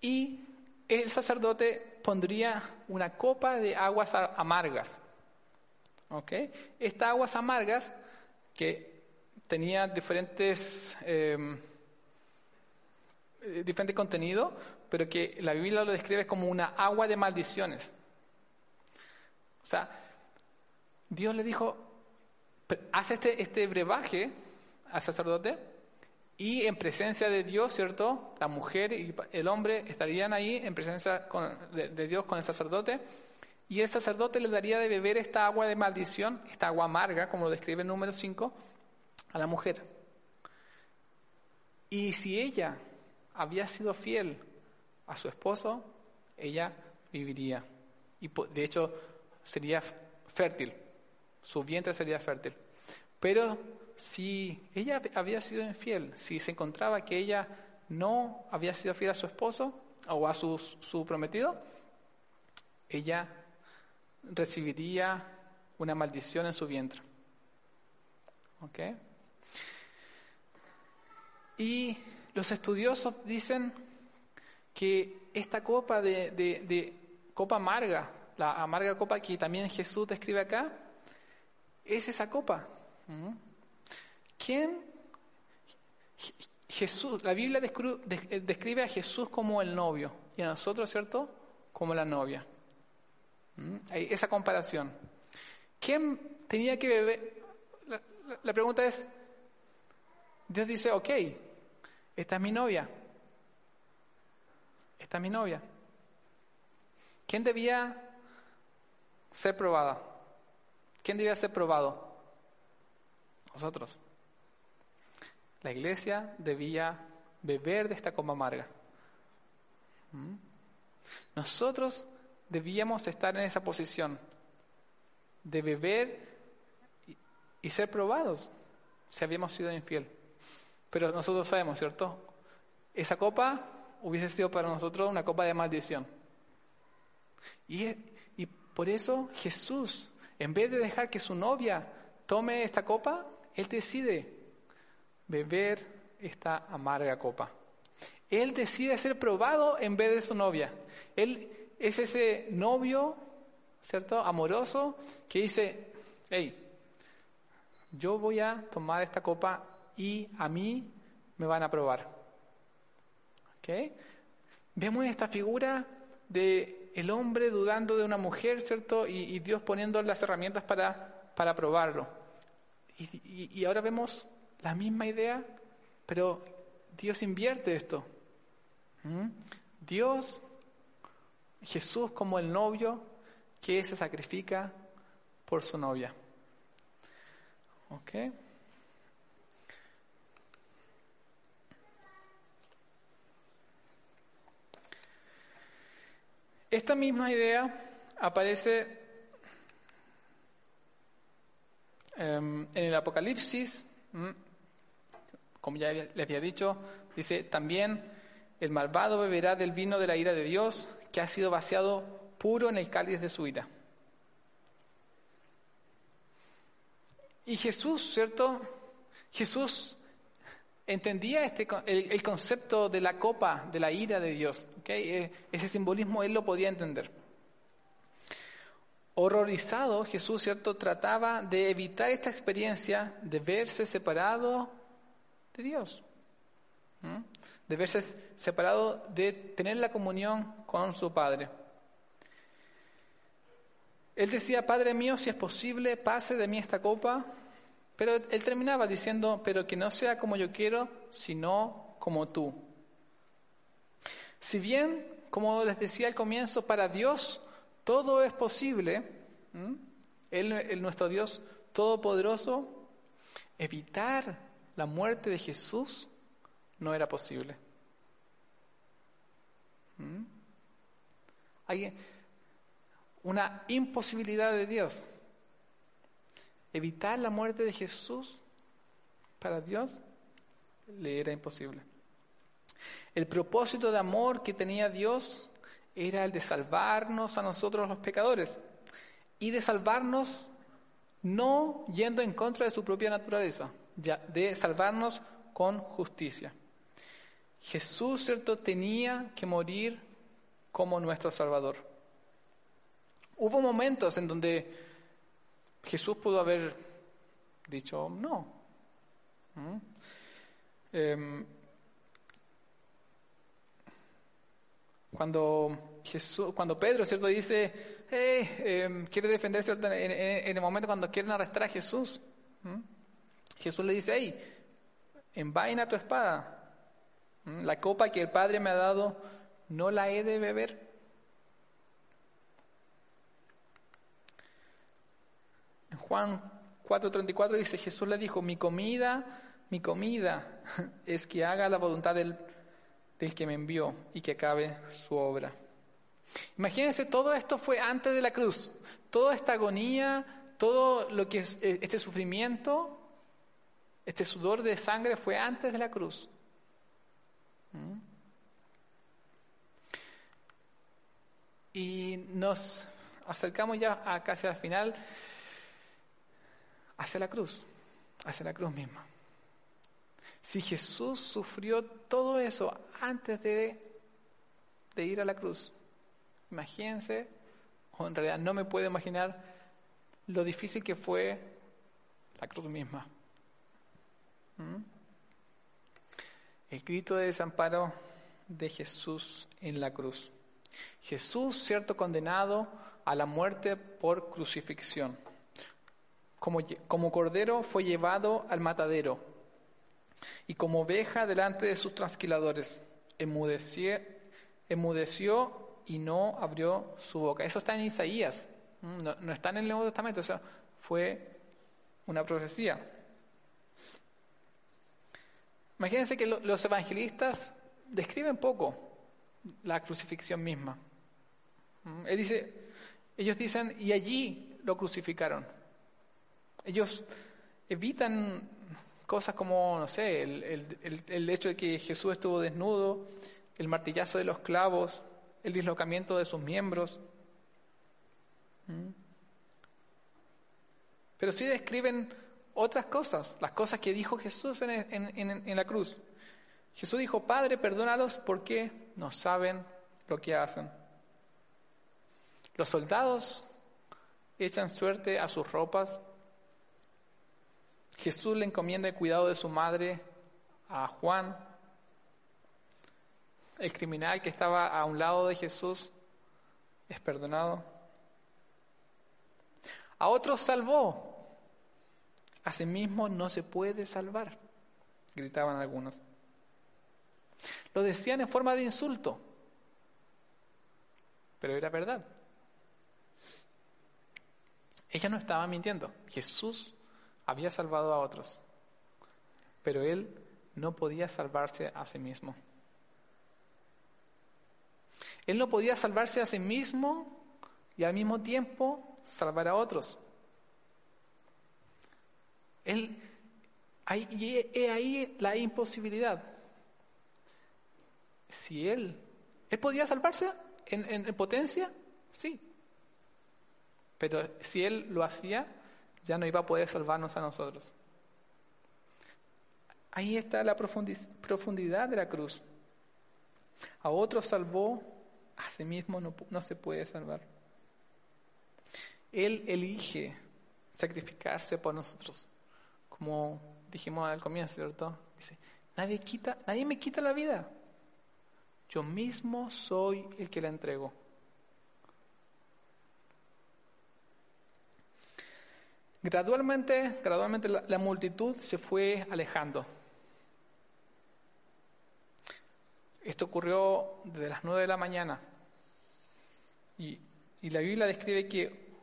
y el sacerdote pondría una copa de aguas amargas. ¿Ok? Estas aguas amargas que tenía diferentes, eh, eh, diferente contenido, pero que la Biblia lo describe como una agua de maldiciones. O sea, Dios le dijo, "Pre- haz este, este brebaje al sacerdote y en presencia de Dios, ¿cierto? La mujer y el hombre estarían ahí en presencia de, de Dios con el sacerdote y el sacerdote le daría de beber esta agua de maldición, esta agua amarga, como lo describe el número 5, a la mujer. Y si ella había sido fiel a su esposo, ella viviría. Y de hecho sería fértil, su vientre sería fértil. Pero si ella había sido infiel, si se encontraba que ella no había sido fiel a su esposo o a su, prometido, ella recibiría una maldición en su vientre. ¿Ok? Y los estudiosos dicen que esta copa de, copa amarga, la amarga copa que también Jesús describe acá, es esa copa. ¿Quién? Je- Jesús, la Biblia eh, describe a Jesús como el novio y a nosotros, ¿cierto? Como la novia. ¿Mm? Hay esa comparación. ¿Quién tenía que beber? La pregunta es, Dios dice, ok, esta es mi novia. Esta es mi novia. ¿Quién debía ser probada? ¿Quién debía ser probado? Nosotros. La iglesia debía beber de esta copa amarga. ¿Mm? Nosotros debíamos estar en esa posición de beber y, ser probados si habíamos sido infiel. Pero nosotros sabemos, ¿cierto? Esa copa hubiese sido para nosotros una copa de maldición. Y por eso Jesús, en vez de dejar que su novia tome esta copa, Él decide beber esta amarga copa. Él decide ser probado en vez de su novia. Él es ese novio, ¿cierto? Amoroso que dice, hey, yo voy a tomar esta copa y a mí me van a probar. ¿Ok? Vemos esta figura de hombre dudando de una mujer, ¿cierto? Y, Dios poniendo las herramientas para, para probarlo. Y ahora vemos la misma idea, pero Dios invierte esto. ¿Mm? Dios, Jesús como el novio que se sacrifica por su novia. ¿Ok? Esta misma idea aparece em, en el Apocalipsis. Como ya le había dicho, dice, también el malvado beberá del vino de la ira de Dios, que ha sido vaciado puro en el cáliz de su ira. Y Jesús, ¿cierto? Jesús entendía este, el, concepto de la copa, de la ira de Dios. ¿ok? Eh, Ese simbolismo él lo podía entender. Horrorizado, Jesús, ¿cierto? Trataba de evitar esta experiencia de verse separado de Dios. ¿Mm? De verse separado, de tener la comunión con su Padre. Él decía, Padre mío, si es posible, pase de mí esta copa. Pero él terminaba diciendo, pero que no sea como yo quiero, sino como tú. Si bien, como les decía al comienzo, para Dios todo es posible, Él, nuestro Dios todopoderoso, evitar la muerte de Jesús no era posible. Hay una imposibilidad de Dios. Evitar la muerte de Jesús para Dios le era imposible. El propósito de amor que tenía Dios era el de salvarnos a nosotros los pecadores y de salvarnos no yendo en contra de su propia naturaleza, de salvarnos con justicia. Jesús, ¿cierto?, tenía que morir como nuestro Salvador. Hubo momentos en donde Jesús pudo haber dicho no. ¿Mm? Em, cuando Jesús, cuando Pedro, ¿cierto? Dice, em, quiere defenderse en, el momento cuando quieren arrestar a Jesús. ¿Mm? Jesús le dice, hey, envaina tu espada. ¿Mm? La copa que el Padre me ha dado, ¿no la he de beber? En Juan 4:34 dice, Jesús le dijo, mi comida, mi comida [laughs] es que haga la voluntad del, del que me envió y que acabe su obra. Imagínense, todo esto fue antes de la cruz. Toda esta agonía, todo lo que es eh, este sufrimiento, este sudor de sangre fue antes de la cruz. ¿Mm? Y nos acercamos ya a casi al final hacia la cruz, hacia la cruz misma. Si Jesús sufrió todo eso antes de, de ir a la cruz, imagínense, o en realidad no me puedo imaginar lo difícil que fue la cruz misma. ¿Mm? El grito de desamparo de Jesús en la cruz. Jesús, cierto, condenado a la muerte por crucifixión como, cordero fue llevado al matadero, y como oveja delante de sus transquiladores, enmudeció, y no abrió su boca. Eso está en Isaías, no, está en el Nuevo Testamento, o sea, fue una profecía. Imagínense que los evangelistas describen poco la crucifixión misma. Él dice, ellos dicen, y allí lo crucificaron. Ellos evitan cosas como, no sé, el, hecho de que Jesús estuvo desnudo, el martillazo de los clavos, el dislocamiento de sus miembros. ¿Mm? Pero sí describen otras cosas, las cosas que dijo Jesús en, la cruz. Jesús dijo, Padre, perdónalos porque no saben lo que hacen. Los soldados echan suerte a sus ropas Jesús le encomienda el cuidado de su madre a Juan, el criminal que estaba a un lado de Jesús es perdonado. A otros salvó, a sí mismo no se puede salvar, gritaban algunos. Lo decían en forma de insulto, pero era verdad. Ella no estaba mintiendo. Jesús había salvado a otros, pero él no podía salvarse a sí mismo. Él no podía salvarse a sí mismo y al mismo tiempo salvar a otros. Él, ahí, ahí la imposibilidad. Si él, él podía salvarse en, en potencia, sí. Pero si él lo hacía, ya no iba a poder salvarnos a nosotros. Ahí está la profundidad de la cruz. A otros salvó, a sí mismo no, no se puede salvar. Él elige sacrificarse por nosotros, como dijimos al comienzo, ¿cierto? Dice, nadie, quita, nadie me quita la vida. Yo mismo soy el que la entrego. Gradualmente, gradualmente la, multitud se fue alejando. Esto ocurrió desde las nueve de la mañana. Y, la Biblia describe que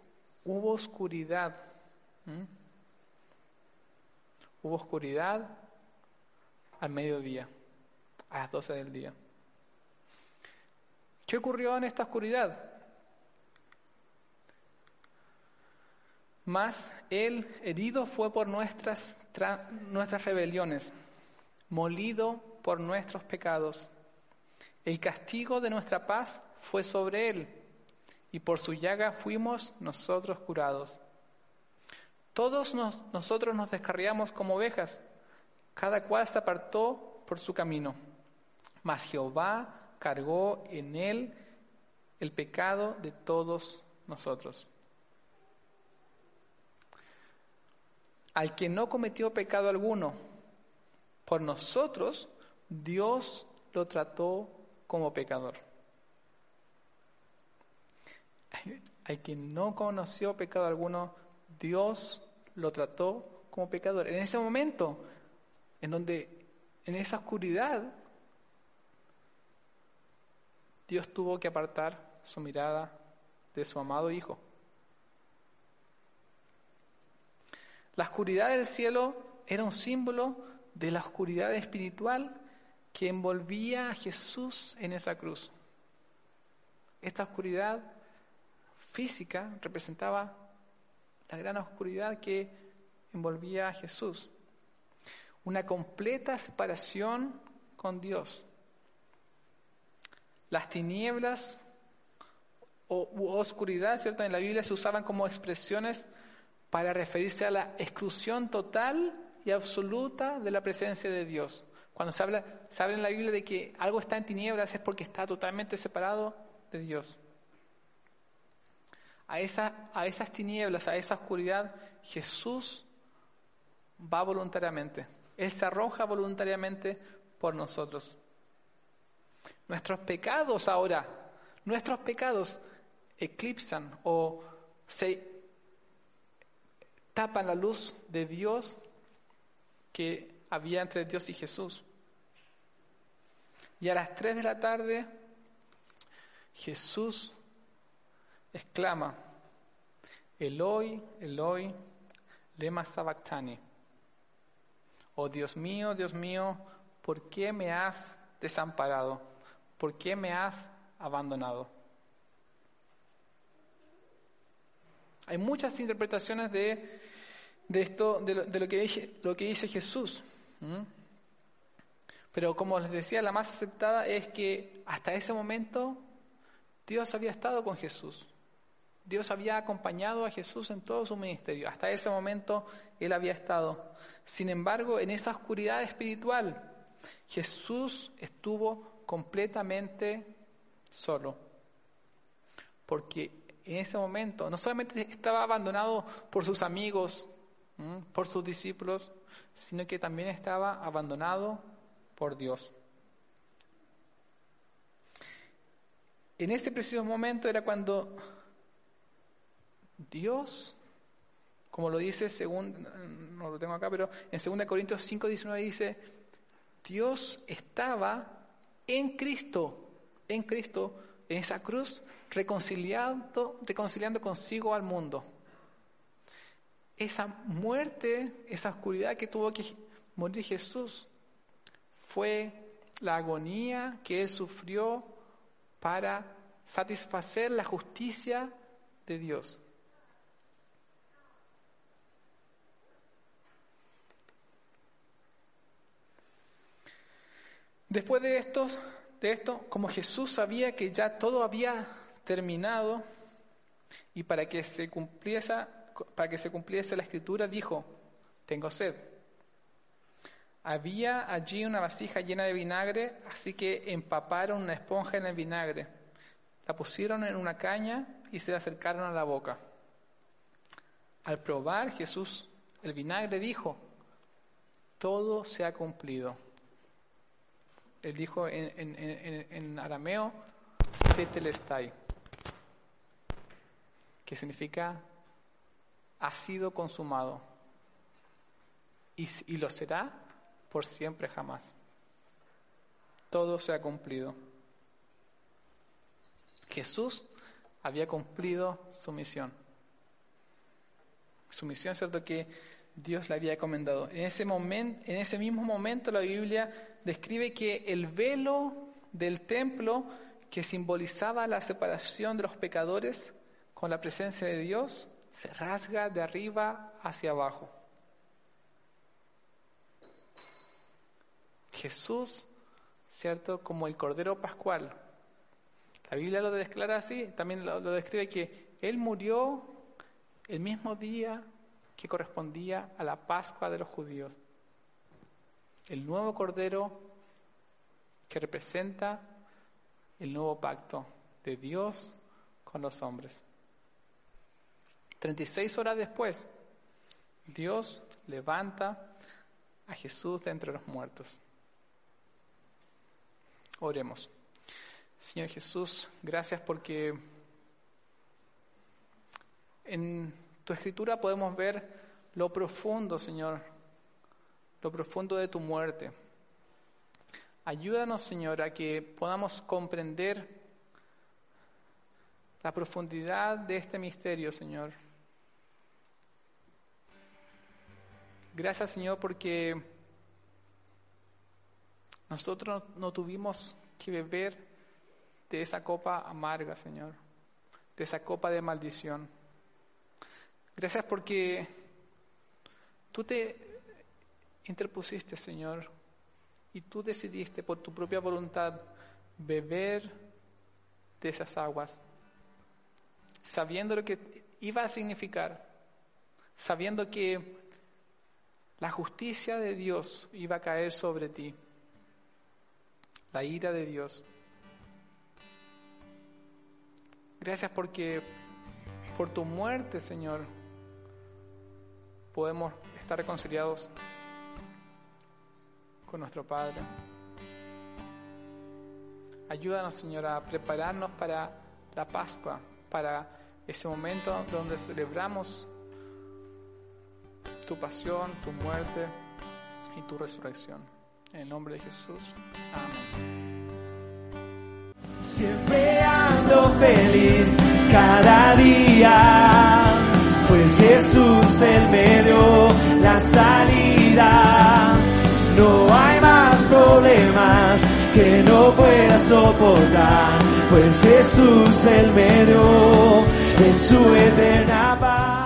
hubo oscuridad. Hubo oscuridad al mediodía, a las doce del día. ¿Qué ocurrió en esta oscuridad? Mas él herido fue por nuestras, tra- nuestras rebeliones, molido por nuestros pecados. El castigo de nuestra paz fue sobre él, y por su llaga fuimos nosotros curados. Todos nos- nosotros nos descarriamos como ovejas, cada cual se apartó por su camino. Mas Jehová cargó en él el pecado de todos nosotros. Al que no cometió pecado alguno, por nosotros Dios lo trató como pecador. Al que no conoció pecado alguno, Dios lo trató como pecador. En ese momento, en donde, en esa oscuridad, Dios tuvo que apartar su mirada de su amado Hijo. La oscuridad del cielo era un símbolo de la oscuridad espiritual que envolvía a Jesús en esa cruz. Esta oscuridad física representaba la gran oscuridad que envolvía a Jesús. Una completa separación con Dios. Las tinieblas o u oscuridad, ¿cierto? En la Biblia se usaban como expresiones para referirse a la exclusión total y absoluta de la presencia de Dios. Cuando se habla, se habla en la Biblia de que algo está en tinieblas es porque está totalmente separado de Dios. A, esa, a esas tinieblas, a esa oscuridad, Jesús va voluntariamente. Él se arroja voluntariamente por nosotros. Nuestros pecados ahora, nuestros pecados eclipsan o se tapan la luz de Dios que había entre Dios y Jesús. Y a las 3 de la tarde Jesús exclama, Eloi, Eloi, lema sabactani. Oh Dios mío, Dios mío, ¿por qué me has desamparado? ¿Por qué me has abandonado? Hay muchas interpretaciones de, de esto, de lo, de lo que, lo que dice Jesús. Pero como les decía, la más aceptada es que hasta ese momento Dios había estado con Jesús. Dios había acompañado a Jesús en todo su ministerio. Hasta ese momento Él había estado. Sin embargo, en esa oscuridad espiritual, Jesús estuvo completamente solo. Porque en ese momento no solamente estaba abandonado por sus amigos, por sus discípulos, sino que también estaba abandonado por Dios. En ese preciso momento era cuando Dios, como lo dice según, no lo tengo acá, pero en 2 Corintios 5, 19 dice, Dios estaba en Cristo, en Cristo, en esa cruz, reconciliando, reconciliando consigo al mundo. Esa muerte, esa oscuridad que tuvo que morir Jesús, fue la agonía que Él sufrió para satisfacer la justicia de Dios. Después de esto, de esto, como Jesús sabía que ya todo había terminado y para que se cumpliese, para que se cumpliese la escritura, dijo: Tengo sed. Había allí una vasija llena de vinagre, así que empaparon una esponja en el vinagre, la pusieron en una caña y se la acercaron a la boca. Al probar Jesús el vinagre dijo, todo se ha cumplido. Él dijo en, en- en- en arameo, tetelestai, que significa ha sido consumado y, y lo será por siempre jamás. Todo se ha cumplido. Jesús había cumplido su misión. Su misión, ¿cierto? Que Dios le había encomendado. En ese, en ese mismo momento la Biblia describe que el velo del templo que simbolizaba la separación de los pecadores con la presencia de Dios se rasga de arriba hacia abajo. Jesús, ¿cierto? Como el Cordero Pascual. La Biblia lo declara así, también lo, lo describe que Él murió el mismo día que correspondía a la Pascua de los judíos. El nuevo Cordero que representa el nuevo pacto de Dios con los hombres. 36 horas después, Dios levanta a Jesús de entre los muertos. Oremos. Señor Jesús, gracias porque en tu escritura podemos ver lo profundo, Señor, lo profundo de tu muerte. Ayúdanos, Señor, a que podamos comprender la profundidad de este misterio, Señor. Gracias, Señor, porque nosotros no tuvimos que beber de esa copa amarga, Señor, de esa copa de maldición. Gracias porque tú te interpusiste, Señor, y tú decidiste por tu propia voluntad beber de esas aguas, sabiendo lo que iba a significar, sabiendo que la justicia de Dios iba a caer sobre ti, la ira de Dios. Gracias porque por tu muerte, Señor, podemos estar reconciliados con nuestro Padre. Ayúdanos, Señor, a prepararnos para la Pascua, para ese momento donde celebramos tu pasión, tu muerte y tu resurrección. En el nombre de Jesús. Amén. Siempre ando feliz cada día, pues Jesús Él me dio la salida. No que no pueda soportar, pues Jesús Él me dio de su eterna